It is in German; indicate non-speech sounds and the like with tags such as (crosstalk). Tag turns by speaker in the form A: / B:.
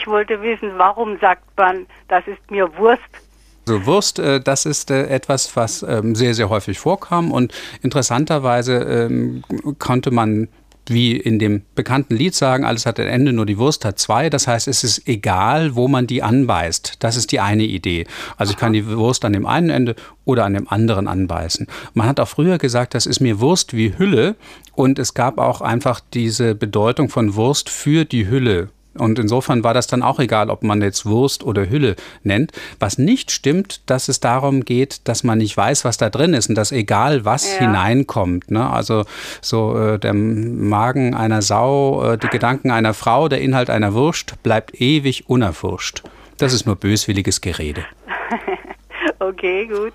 A: ich wollte wissen, warum sagt man, das ist mir Wurst?
B: Also Wurst, äh, das ist äh, etwas, was ähm, sehr, sehr häufig vorkam und interessanterweise ähm, konnte man wie in dem bekannten Lied sagen, alles hat ein Ende, nur die Wurst hat zwei. Das heißt, es ist egal, wo man die anbeißt. Das ist die eine Idee. Also ich kann die Wurst an dem einen Ende oder an dem anderen anbeißen. Man hat auch früher gesagt, das ist mir Wurst wie Hülle. Und es gab auch einfach diese Bedeutung von Wurst für die Hülle. Und insofern war das dann auch egal, ob man jetzt Wurst oder Hülle nennt. Was nicht stimmt, dass es darum geht, dass man nicht weiß, was da drin ist und dass egal was ja. hineinkommt. Ne? Also so äh, der Magen einer Sau, äh, die Gedanken einer Frau, der Inhalt einer Wurst bleibt ewig unerforscht. Das ist nur böswilliges Gerede. (laughs)
A: okay, gut.